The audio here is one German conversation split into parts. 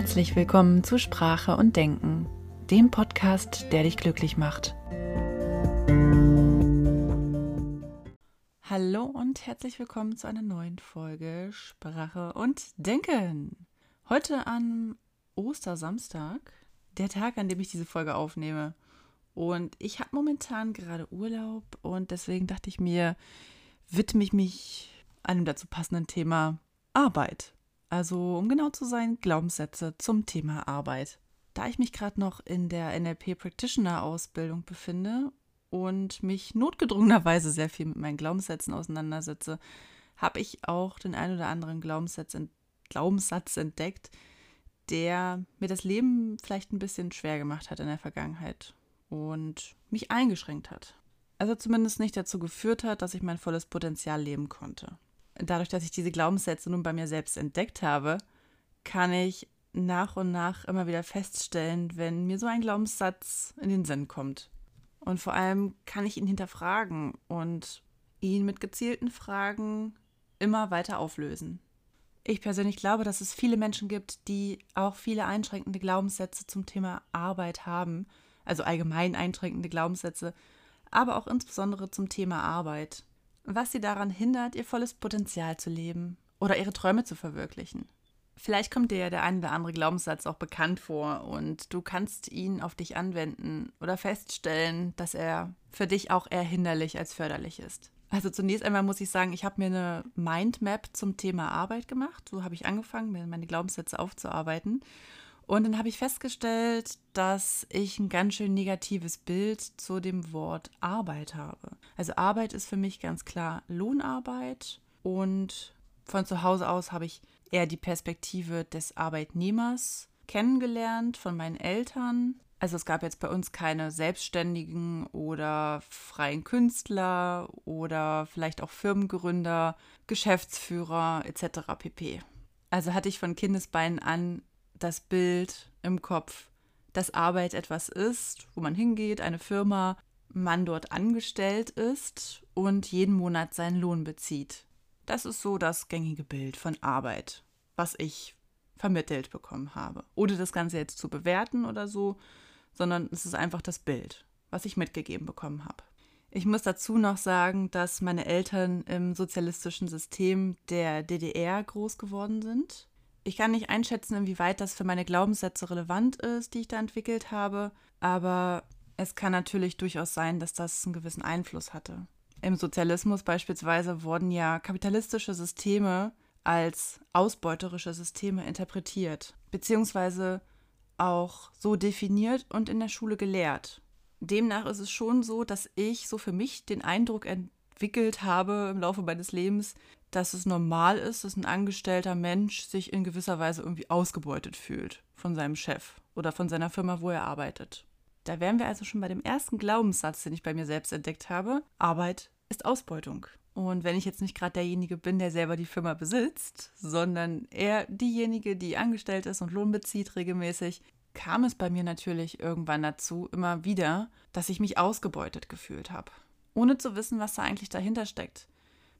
Herzlich willkommen zu Sprache und Denken, dem Podcast, der dich glücklich macht. Hallo und herzlich willkommen zu einer neuen Folge Sprache und Denken. Heute am Ostersamstag, der Tag, an dem ich diese Folge aufnehme. Und ich habe momentan gerade Urlaub und deswegen dachte ich mir, widme ich mich einem dazu passenden Thema Arbeit. Also, um genau zu sein, Glaubenssätze zum Thema Arbeit. Da ich mich gerade noch in der NLP Practitioner Ausbildung befinde und mich notgedrungenerweise sehr viel mit meinen Glaubenssätzen auseinandersetze, habe ich auch den ein oder anderen Glaubenssatz, Glaubenssatz entdeckt, der mir das Leben vielleicht ein bisschen schwer gemacht hat in der Vergangenheit und mich eingeschränkt hat. Also zumindest nicht dazu geführt hat, dass ich mein volles Potenzial leben konnte dadurch, dass ich diese Glaubenssätze nun bei mir selbst entdeckt habe, kann ich nach und nach immer wieder feststellen, wenn mir so ein Glaubenssatz in den Sinn kommt. Und vor allem kann ich ihn hinterfragen und ihn mit gezielten Fragen immer weiter auflösen. Ich persönlich glaube, dass es viele Menschen gibt, die auch viele einschränkende Glaubenssätze zum Thema Arbeit haben, also allgemein einschränkende Glaubenssätze, aber auch insbesondere zum Thema Arbeit was sie daran hindert, ihr volles Potenzial zu leben oder ihre Träume zu verwirklichen. Vielleicht kommt dir ja der ein oder andere Glaubenssatz auch bekannt vor und du kannst ihn auf dich anwenden oder feststellen, dass er für dich auch eher hinderlich als förderlich ist. Also zunächst einmal muss ich sagen, ich habe mir eine Mindmap zum Thema Arbeit gemacht. So habe ich angefangen, mir meine Glaubenssätze aufzuarbeiten. Und dann habe ich festgestellt, dass ich ein ganz schön negatives Bild zu dem Wort Arbeit habe. Also Arbeit ist für mich ganz klar Lohnarbeit und von zu Hause aus habe ich eher die Perspektive des Arbeitnehmers kennengelernt von meinen Eltern. Also es gab jetzt bei uns keine Selbstständigen oder freien Künstler oder vielleicht auch Firmengründer, Geschäftsführer etc. pp. Also hatte ich von Kindesbeinen an das Bild im Kopf, dass Arbeit etwas ist, wo man hingeht, eine Firma, man dort angestellt ist und jeden Monat seinen Lohn bezieht. Das ist so das gängige Bild von Arbeit, was ich vermittelt bekommen habe. Ohne das Ganze jetzt zu bewerten oder so, sondern es ist einfach das Bild, was ich mitgegeben bekommen habe. Ich muss dazu noch sagen, dass meine Eltern im sozialistischen System der DDR groß geworden sind ich kann nicht einschätzen, inwieweit das für meine Glaubenssätze relevant ist, die ich da entwickelt habe, aber es kann natürlich durchaus sein, dass das einen gewissen Einfluss hatte. Im Sozialismus beispielsweise wurden ja kapitalistische Systeme als ausbeuterische Systeme interpretiert, beziehungsweise auch so definiert und in der Schule gelehrt. Demnach ist es schon so, dass ich so für mich den Eindruck entwickelt habe im Laufe meines Lebens, dass es normal ist, dass ein angestellter Mensch sich in gewisser Weise irgendwie ausgebeutet fühlt von seinem Chef oder von seiner Firma, wo er arbeitet. Da wären wir also schon bei dem ersten Glaubenssatz, den ich bei mir selbst entdeckt habe. Arbeit ist Ausbeutung. Und wenn ich jetzt nicht gerade derjenige bin, der selber die Firma besitzt, sondern eher diejenige, die angestellt ist und Lohn bezieht regelmäßig, kam es bei mir natürlich irgendwann dazu, immer wieder, dass ich mich ausgebeutet gefühlt habe. Ohne zu wissen, was da eigentlich dahinter steckt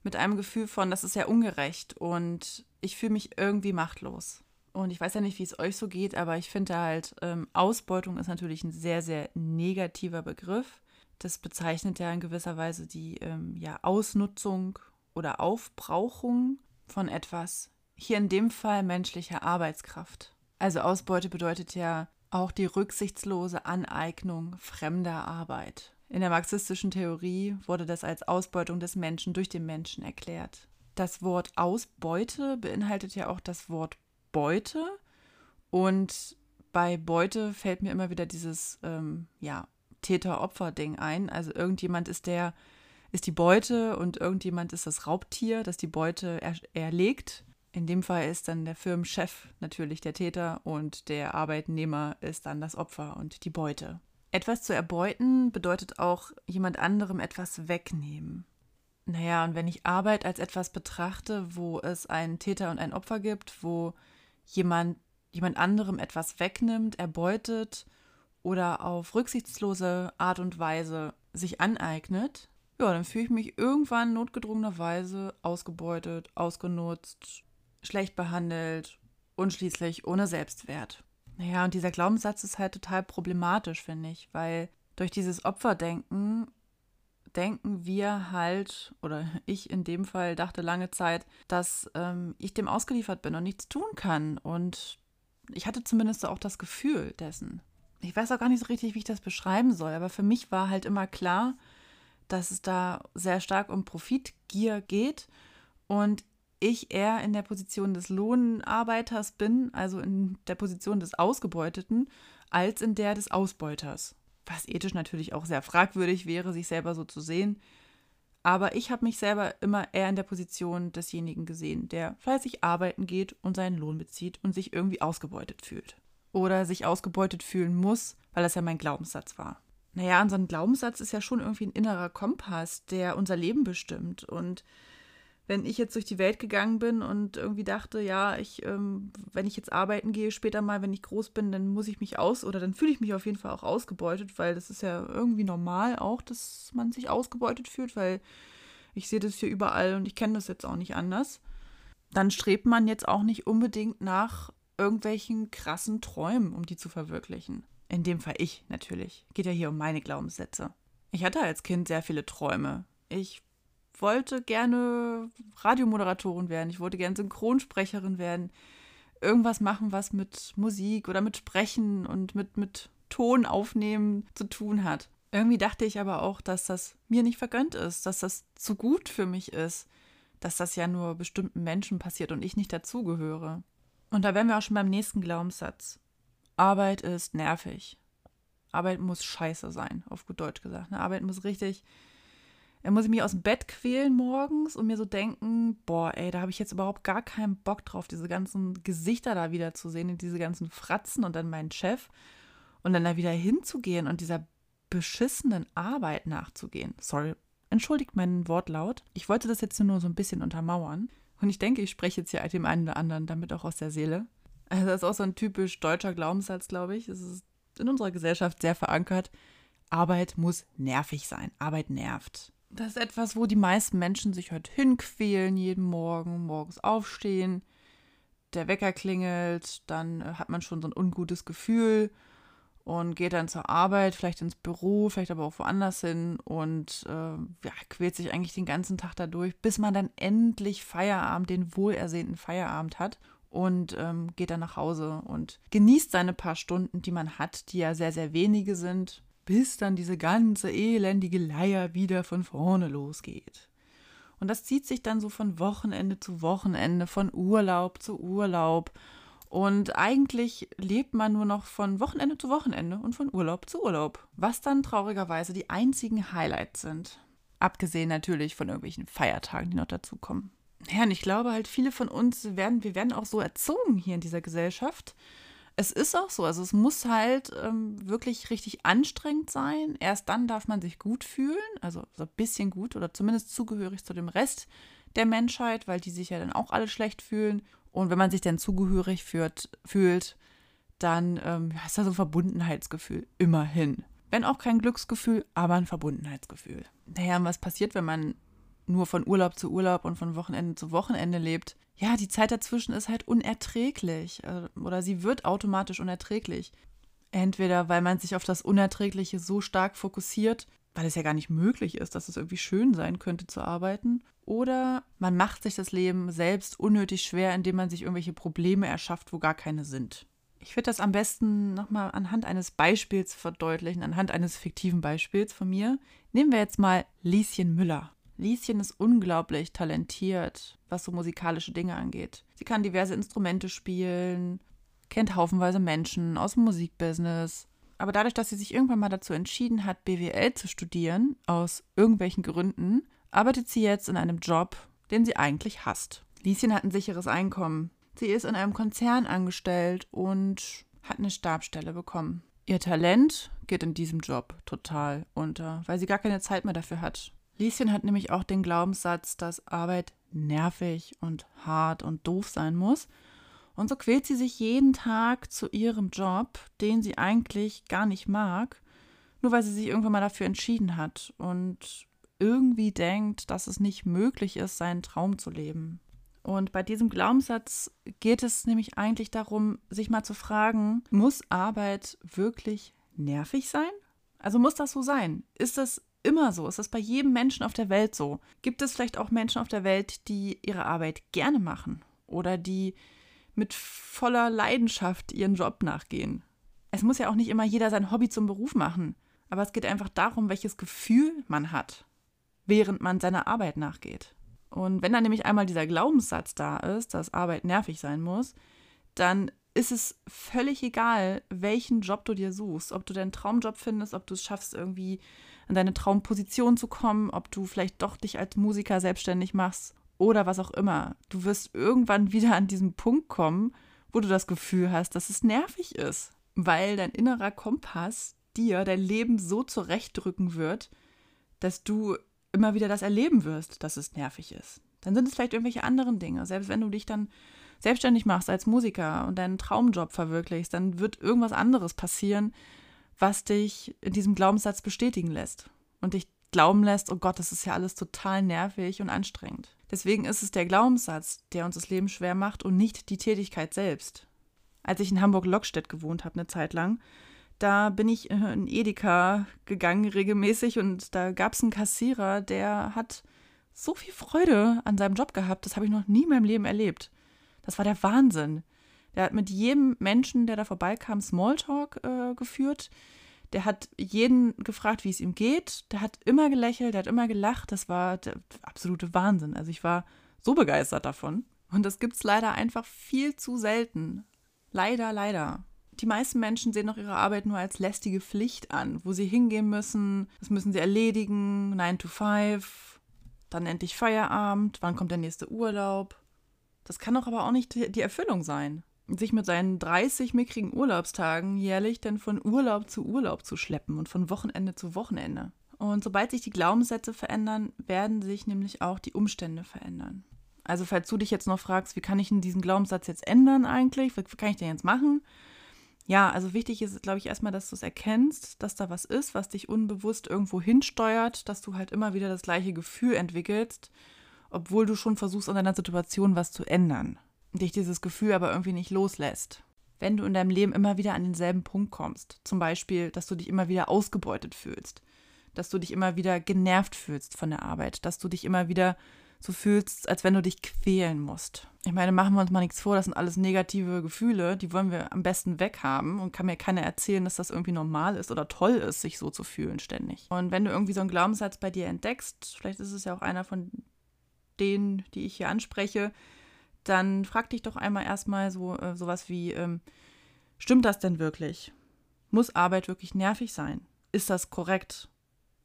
mit einem Gefühl von, das ist ja ungerecht und ich fühle mich irgendwie machtlos. Und ich weiß ja nicht, wie es euch so geht, aber ich finde halt, ähm, Ausbeutung ist natürlich ein sehr, sehr negativer Begriff. Das bezeichnet ja in gewisser Weise die ähm, ja, Ausnutzung oder Aufbrauchung von etwas. Hier in dem Fall menschlicher Arbeitskraft. Also Ausbeute bedeutet ja auch die rücksichtslose Aneignung fremder Arbeit. In der marxistischen Theorie wurde das als Ausbeutung des Menschen durch den Menschen erklärt. Das Wort Ausbeute beinhaltet ja auch das Wort Beute. Und bei Beute fällt mir immer wieder dieses ähm, ja, Täter-Opfer-Ding ein. Also irgendjemand ist der, ist die Beute und irgendjemand ist das Raubtier, das die Beute er, erlegt. In dem Fall ist dann der Firmenchef natürlich der Täter und der Arbeitnehmer ist dann das Opfer und die Beute. Etwas zu erbeuten bedeutet auch jemand anderem etwas wegnehmen. Naja, und wenn ich Arbeit als etwas betrachte, wo es einen Täter und ein Opfer gibt, wo jemand jemand anderem etwas wegnimmt, erbeutet oder auf rücksichtslose Art und Weise sich aneignet, ja, dann fühle ich mich irgendwann notgedrungenerweise ausgebeutet, ausgenutzt, schlecht behandelt und schließlich ohne Selbstwert. Naja, und dieser Glaubenssatz ist halt total problematisch, finde ich, weil durch dieses Opferdenken denken wir halt, oder ich in dem Fall dachte lange Zeit, dass ähm, ich dem ausgeliefert bin und nichts tun kann. Und ich hatte zumindest auch das Gefühl dessen. Ich weiß auch gar nicht so richtig, wie ich das beschreiben soll, aber für mich war halt immer klar, dass es da sehr stark um Profitgier geht und ich eher in der Position des Lohnarbeiters bin, also in der Position des Ausgebeuteten, als in der des Ausbeuters. Was ethisch natürlich auch sehr fragwürdig wäre, sich selber so zu sehen. Aber ich habe mich selber immer eher in der Position desjenigen gesehen, der fleißig arbeiten geht und seinen Lohn bezieht und sich irgendwie ausgebeutet fühlt. Oder sich ausgebeutet fühlen muss, weil das ja mein Glaubenssatz war. Naja, unser Glaubenssatz ist ja schon irgendwie ein innerer Kompass, der unser Leben bestimmt. Und wenn ich jetzt durch die Welt gegangen bin und irgendwie dachte, ja, ich, ähm, wenn ich jetzt arbeiten gehe, später mal, wenn ich groß bin, dann muss ich mich aus oder dann fühle ich mich auf jeden Fall auch ausgebeutet, weil das ist ja irgendwie normal auch, dass man sich ausgebeutet fühlt, weil ich sehe das hier überall und ich kenne das jetzt auch nicht anders. Dann strebt man jetzt auch nicht unbedingt nach irgendwelchen krassen Träumen, um die zu verwirklichen. In dem Fall ich natürlich. Geht ja hier um meine Glaubenssätze. Ich hatte als Kind sehr viele Träume. Ich wollte gerne Radiomoderatorin werden, ich wollte gerne Synchronsprecherin werden, irgendwas machen, was mit Musik oder mit Sprechen und mit, mit Ton aufnehmen zu tun hat. Irgendwie dachte ich aber auch, dass das mir nicht vergönnt ist, dass das zu gut für mich ist, dass das ja nur bestimmten Menschen passiert und ich nicht dazugehöre. Und da wären wir auch schon beim nächsten Glaubenssatz. Arbeit ist nervig. Arbeit muss scheiße sein, auf gut Deutsch gesagt. Ne? Arbeit muss richtig dann muss ich mich aus dem Bett quälen morgens und mir so denken, boah, ey, da habe ich jetzt überhaupt gar keinen Bock drauf, diese ganzen Gesichter da wieder zu sehen, diese ganzen Fratzen und dann meinen Chef und dann da wieder hinzugehen und dieser beschissenen Arbeit nachzugehen. Sorry, entschuldigt meinen Wortlaut. Ich wollte das jetzt nur so ein bisschen untermauern. Und ich denke, ich spreche jetzt hier dem einen oder anderen damit auch aus der Seele. Also das ist auch so ein typisch deutscher Glaubenssatz, glaube ich. Es ist in unserer Gesellschaft sehr verankert. Arbeit muss nervig sein. Arbeit nervt. Das ist etwas, wo die meisten Menschen sich heute hinquälen, jeden Morgen, morgens aufstehen, der Wecker klingelt, dann äh, hat man schon so ein ungutes Gefühl und geht dann zur Arbeit, vielleicht ins Büro, vielleicht aber auch woanders hin und äh, ja, quält sich eigentlich den ganzen Tag dadurch, bis man dann endlich Feierabend, den wohlersehnten Feierabend hat und ähm, geht dann nach Hause und genießt seine paar Stunden, die man hat, die ja sehr, sehr wenige sind bis dann diese ganze elendige Leier wieder von vorne losgeht. Und das zieht sich dann so von Wochenende zu Wochenende, von Urlaub zu Urlaub. Und eigentlich lebt man nur noch von Wochenende zu Wochenende und von Urlaub zu Urlaub. Was dann traurigerweise die einzigen Highlights sind. Abgesehen natürlich von irgendwelchen Feiertagen, die noch dazukommen. Ja, und ich glaube halt, viele von uns werden, wir werden auch so erzogen hier in dieser Gesellschaft, es ist auch so. Also es muss halt ähm, wirklich richtig anstrengend sein. Erst dann darf man sich gut fühlen, also so ein bisschen gut oder zumindest zugehörig zu dem Rest der Menschheit, weil die sich ja dann auch alle schlecht fühlen. Und wenn man sich dann zugehörig führt, fühlt, dann ähm, ist da so ein Verbundenheitsgefühl. Immerhin. Wenn auch kein Glücksgefühl, aber ein Verbundenheitsgefühl. Naja, was passiert, wenn man nur von Urlaub zu Urlaub und von Wochenende zu Wochenende lebt? Ja, die Zeit dazwischen ist halt unerträglich äh, oder sie wird automatisch unerträglich. Entweder weil man sich auf das Unerträgliche so stark fokussiert, weil es ja gar nicht möglich ist, dass es irgendwie schön sein könnte zu arbeiten, oder man macht sich das Leben selbst unnötig schwer, indem man sich irgendwelche Probleme erschafft, wo gar keine sind. Ich würde das am besten nochmal anhand eines Beispiels verdeutlichen, anhand eines fiktiven Beispiels von mir. Nehmen wir jetzt mal Lieschen Müller. Lieschen ist unglaublich talentiert, was so musikalische Dinge angeht. Sie kann diverse Instrumente spielen, kennt haufenweise Menschen aus dem Musikbusiness. Aber dadurch, dass sie sich irgendwann mal dazu entschieden hat, BWL zu studieren, aus irgendwelchen Gründen, arbeitet sie jetzt in einem Job, den sie eigentlich hasst. Lieschen hat ein sicheres Einkommen. Sie ist in einem Konzern angestellt und hat eine Stabstelle bekommen. Ihr Talent geht in diesem Job total unter, weil sie gar keine Zeit mehr dafür hat. Lieschen hat nämlich auch den Glaubenssatz, dass Arbeit nervig und hart und doof sein muss. Und so quält sie sich jeden Tag zu ihrem Job, den sie eigentlich gar nicht mag, nur weil sie sich irgendwann mal dafür entschieden hat und irgendwie denkt, dass es nicht möglich ist, seinen Traum zu leben. Und bei diesem Glaubenssatz geht es nämlich eigentlich darum, sich mal zu fragen, muss Arbeit wirklich nervig sein? Also muss das so sein? Ist das immer so? Ist das bei jedem Menschen auf der Welt so? Gibt es vielleicht auch Menschen auf der Welt, die ihre Arbeit gerne machen oder die mit voller Leidenschaft ihren Job nachgehen? Es muss ja auch nicht immer jeder sein Hobby zum Beruf machen, aber es geht einfach darum, welches Gefühl man hat, während man seiner Arbeit nachgeht. Und wenn dann nämlich einmal dieser Glaubenssatz da ist, dass Arbeit nervig sein muss, dann ist es völlig egal, welchen Job du dir suchst. Ob du deinen Traumjob findest, ob du es schaffst, irgendwie in deine Traumposition zu kommen, ob du vielleicht doch dich als Musiker selbstständig machst oder was auch immer. Du wirst irgendwann wieder an diesen Punkt kommen, wo du das Gefühl hast, dass es nervig ist, weil dein innerer Kompass dir dein Leben so zurechtdrücken wird, dass du immer wieder das erleben wirst, dass es nervig ist. Dann sind es vielleicht irgendwelche anderen Dinge. Selbst wenn du dich dann selbstständig machst als Musiker und deinen Traumjob verwirklichst, dann wird irgendwas anderes passieren, was dich in diesem Glaubenssatz bestätigen lässt und dich glauben lässt, oh Gott, das ist ja alles total nervig und anstrengend. Deswegen ist es der Glaubenssatz, der uns das Leben schwer macht und nicht die Tätigkeit selbst. Als ich in Hamburg-Lockstedt gewohnt habe, eine Zeit lang, da bin ich in Edeka gegangen regelmäßig und da gab es einen Kassierer, der hat so viel Freude an seinem Job gehabt. Das habe ich noch nie in meinem Leben erlebt. Das war der Wahnsinn. Der hat mit jedem Menschen, der da vorbeikam, Smalltalk äh, geführt. Der hat jeden gefragt, wie es ihm geht. Der hat immer gelächelt, der hat immer gelacht. Das war der absolute Wahnsinn. Also ich war so begeistert davon. Und das gibt es leider einfach viel zu selten. Leider, leider die meisten Menschen sehen auch ihre Arbeit nur als lästige Pflicht an, wo sie hingehen müssen, das müssen sie erledigen, 9 to 5, dann endlich Feierabend, wann kommt der nächste Urlaub. Das kann doch aber auch nicht die Erfüllung sein. Sich mit seinen 30 mickrigen Urlaubstagen jährlich dann von Urlaub zu Urlaub zu schleppen und von Wochenende zu Wochenende. Und sobald sich die Glaubenssätze verändern, werden sich nämlich auch die Umstände verändern. Also falls du dich jetzt noch fragst, wie kann ich denn diesen Glaubenssatz jetzt ändern eigentlich? Was kann ich denn jetzt machen? ja, also wichtig ist, glaube ich, erstmal, dass du es erkennst, dass da was ist, was dich unbewusst irgendwo hinsteuert, dass du halt immer wieder das gleiche Gefühl entwickelst, obwohl du schon versuchst, an deiner Situation was zu ändern. Dich dieses Gefühl aber irgendwie nicht loslässt. Wenn du in deinem Leben immer wieder an denselben Punkt kommst, zum Beispiel, dass du dich immer wieder ausgebeutet fühlst, dass du dich immer wieder genervt fühlst von der Arbeit, dass du dich immer wieder so fühlst, als wenn du dich quälen musst. Ich meine, machen wir uns mal nichts vor, das sind alles negative Gefühle, die wollen wir am besten weghaben und kann mir keiner erzählen, dass das irgendwie normal ist oder toll ist, sich so zu fühlen ständig. Und wenn du irgendwie so einen Glaubenssatz bei dir entdeckst, vielleicht ist es ja auch einer von denen, die ich hier anspreche, dann frag dich doch einmal erstmal so äh, sowas wie, ähm, stimmt das denn wirklich? Muss Arbeit wirklich nervig sein? Ist das korrekt?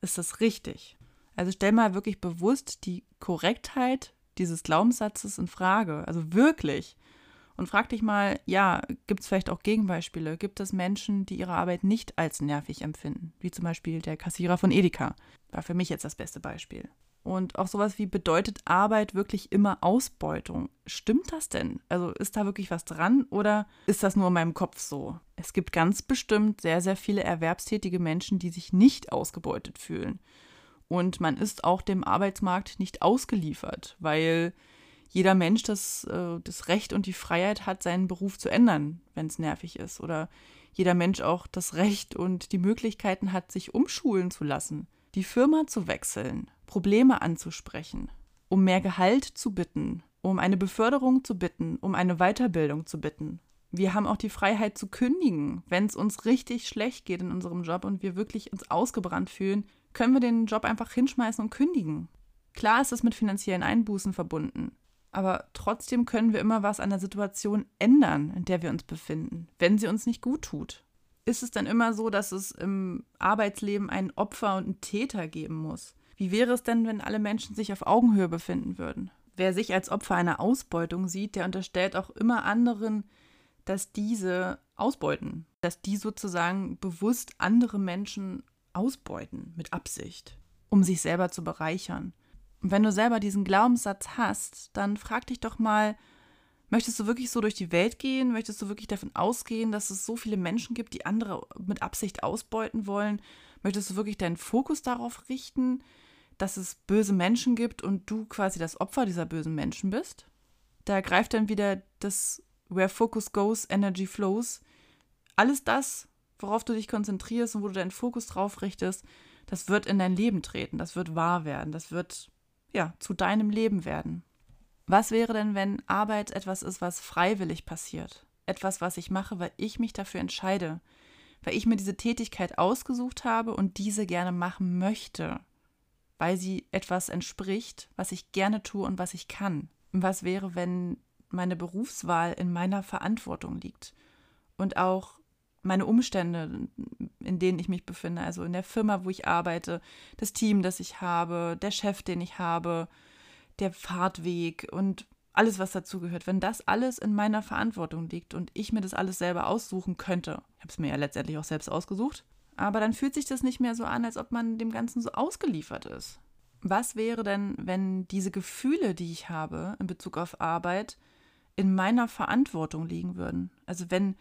Ist das richtig? Also stell mal wirklich bewusst die Korrektheit dieses Glaubenssatzes in Frage. Also wirklich. Und frag dich mal, ja, gibt es vielleicht auch Gegenbeispiele? Gibt es Menschen, die ihre Arbeit nicht als nervig empfinden? Wie zum Beispiel der Kassierer von Edeka. War für mich jetzt das beste Beispiel. Und auch sowas wie bedeutet Arbeit wirklich immer Ausbeutung? Stimmt das denn? Also ist da wirklich was dran oder ist das nur in meinem Kopf so? Es gibt ganz bestimmt sehr, sehr viele erwerbstätige Menschen, die sich nicht ausgebeutet fühlen. Und man ist auch dem Arbeitsmarkt nicht ausgeliefert, weil jeder Mensch das, äh, das Recht und die Freiheit hat, seinen Beruf zu ändern, wenn es nervig ist. Oder jeder Mensch auch das Recht und die Möglichkeiten hat, sich umschulen zu lassen, die Firma zu wechseln, Probleme anzusprechen, um mehr Gehalt zu bitten, um eine Beförderung zu bitten, um eine Weiterbildung zu bitten. Wir haben auch die Freiheit zu kündigen, wenn es uns richtig schlecht geht in unserem Job und wir wirklich uns ausgebrannt fühlen, können wir den Job einfach hinschmeißen und kündigen. Klar ist es mit finanziellen Einbußen verbunden, aber trotzdem können wir immer was an der Situation ändern, in der wir uns befinden, wenn sie uns nicht gut tut. Ist es dann immer so, dass es im Arbeitsleben ein Opfer und einen Täter geben muss? Wie wäre es denn, wenn alle Menschen sich auf Augenhöhe befinden würden? Wer sich als Opfer einer Ausbeutung sieht, der unterstellt auch immer anderen, dass diese ausbeuten, dass die sozusagen bewusst andere Menschen ausbeuten mit Absicht, um sich selber zu bereichern. Und wenn du selber diesen Glaubenssatz hast, dann frag dich doch mal, möchtest du wirklich so durch die Welt gehen? Möchtest du wirklich davon ausgehen, dass es so viele Menschen gibt, die andere mit Absicht ausbeuten wollen? Möchtest du wirklich deinen Fokus darauf richten, dass es böse Menschen gibt und du quasi das Opfer dieser bösen Menschen bist? Da greift dann wieder das Where Focus Goes, Energy Flows. Alles das, worauf du dich konzentrierst und wo du deinen Fokus drauf richtest, das wird in dein Leben treten, das wird wahr werden, das wird ja zu deinem Leben werden. Was wäre denn, wenn Arbeit etwas ist, was freiwillig passiert? Etwas, was ich mache, weil ich mich dafür entscheide, weil ich mir diese Tätigkeit ausgesucht habe und diese gerne machen möchte, weil sie etwas entspricht, was ich gerne tue und was ich kann. Was wäre, wenn meine Berufswahl in meiner Verantwortung liegt und auch meine Umstände, in denen ich mich befinde, also in der Firma, wo ich arbeite, das Team, das ich habe, der Chef, den ich habe, der Fahrtweg und alles, was dazugehört, wenn das alles in meiner Verantwortung liegt und ich mir das alles selber aussuchen könnte, ich habe es mir ja letztendlich auch selbst ausgesucht, aber dann fühlt sich das nicht mehr so an, als ob man dem Ganzen so ausgeliefert ist. Was wäre denn, wenn diese Gefühle, die ich habe in Bezug auf Arbeit, in meiner Verantwortung liegen würden? Also wenn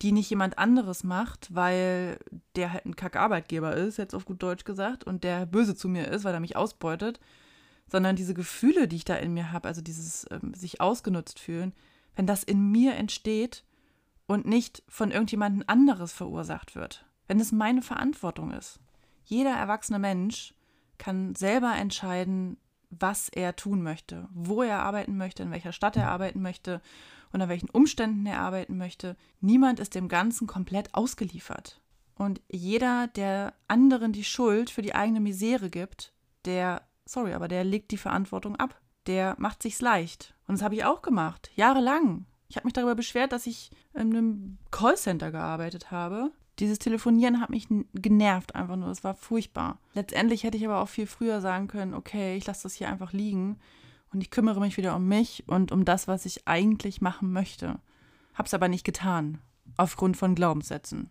die nicht jemand anderes macht, weil der halt ein Kackarbeitgeber ist, jetzt auf gut Deutsch gesagt, und der böse zu mir ist, weil er mich ausbeutet, sondern diese Gefühle, die ich da in mir habe, also dieses ähm, sich ausgenutzt fühlen, wenn das in mir entsteht und nicht von irgendjemandem anderes verursacht wird, wenn es meine Verantwortung ist. Jeder erwachsene Mensch kann selber entscheiden, was er tun möchte, wo er arbeiten möchte, in welcher Stadt er arbeiten möchte unter welchen Umständen er arbeiten möchte. Niemand ist dem Ganzen komplett ausgeliefert. Und jeder, der anderen die Schuld für die eigene Misere gibt, der, sorry, aber der legt die Verantwortung ab. Der macht sich's leicht. Und das habe ich auch gemacht, jahrelang. Ich habe mich darüber beschwert, dass ich in einem Callcenter gearbeitet habe. Dieses Telefonieren hat mich genervt einfach nur. Es war furchtbar. Letztendlich hätte ich aber auch viel früher sagen können, okay, ich lasse das hier einfach liegen und ich kümmere mich wieder um mich und um das, was ich eigentlich machen möchte. Hab's aber nicht getan, aufgrund von Glaubenssätzen.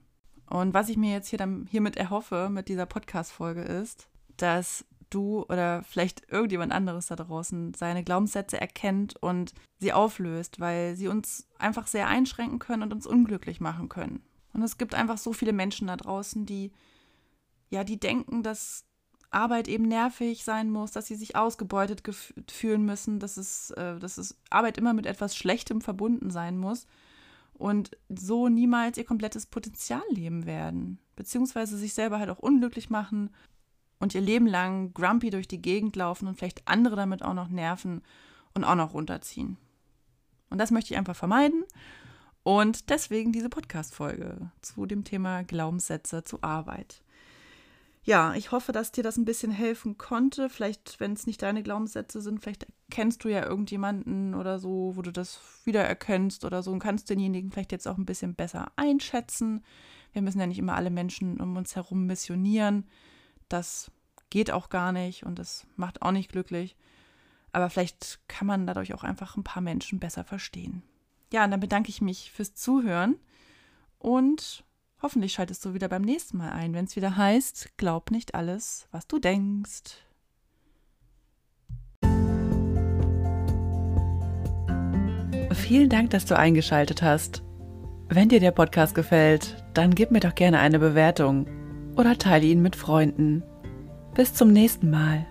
Und was ich mir jetzt hier dann hiermit erhoffe mit dieser Podcast-Folge ist, dass du oder vielleicht irgendjemand anderes da draußen seine Glaubenssätze erkennt und sie auflöst, weil sie uns einfach sehr einschränken können und uns unglücklich machen können. Und es gibt einfach so viele Menschen da draußen, die ja, die denken, dass Arbeit eben nervig sein muss, dass sie sich ausgebeutet fühlen müssen, dass es, äh, dass es Arbeit immer mit etwas Schlechtem verbunden sein muss und so niemals ihr komplettes Potenzial leben werden, beziehungsweise sich selber halt auch unglücklich machen und ihr Leben lang grumpy durch die Gegend laufen und vielleicht andere damit auch noch nerven und auch noch runterziehen. Und das möchte ich einfach vermeiden. Und deswegen diese Podcast-Folge zu dem Thema Glaubenssätze zur Arbeit ja, ich hoffe, dass dir das ein bisschen helfen konnte. Vielleicht, wenn es nicht deine Glaubenssätze sind, vielleicht kennst du ja irgendjemanden oder so, wo du das wiedererkennst oder so und kannst denjenigen vielleicht jetzt auch ein bisschen besser einschätzen. Wir müssen ja nicht immer alle Menschen um uns herum missionieren. Das geht auch gar nicht und das macht auch nicht glücklich. Aber vielleicht kann man dadurch auch einfach ein paar Menschen besser verstehen. Ja, und dann bedanke ich mich fürs Zuhören und Hoffentlich schaltest du wieder beim nächsten Mal ein, wenn es wieder heißt, glaub nicht alles, was du denkst. Vielen Dank, dass du eingeschaltet hast. Wenn dir der Podcast gefällt, dann gib mir doch gerne eine Bewertung oder teile ihn mit Freunden. Bis zum nächsten Mal.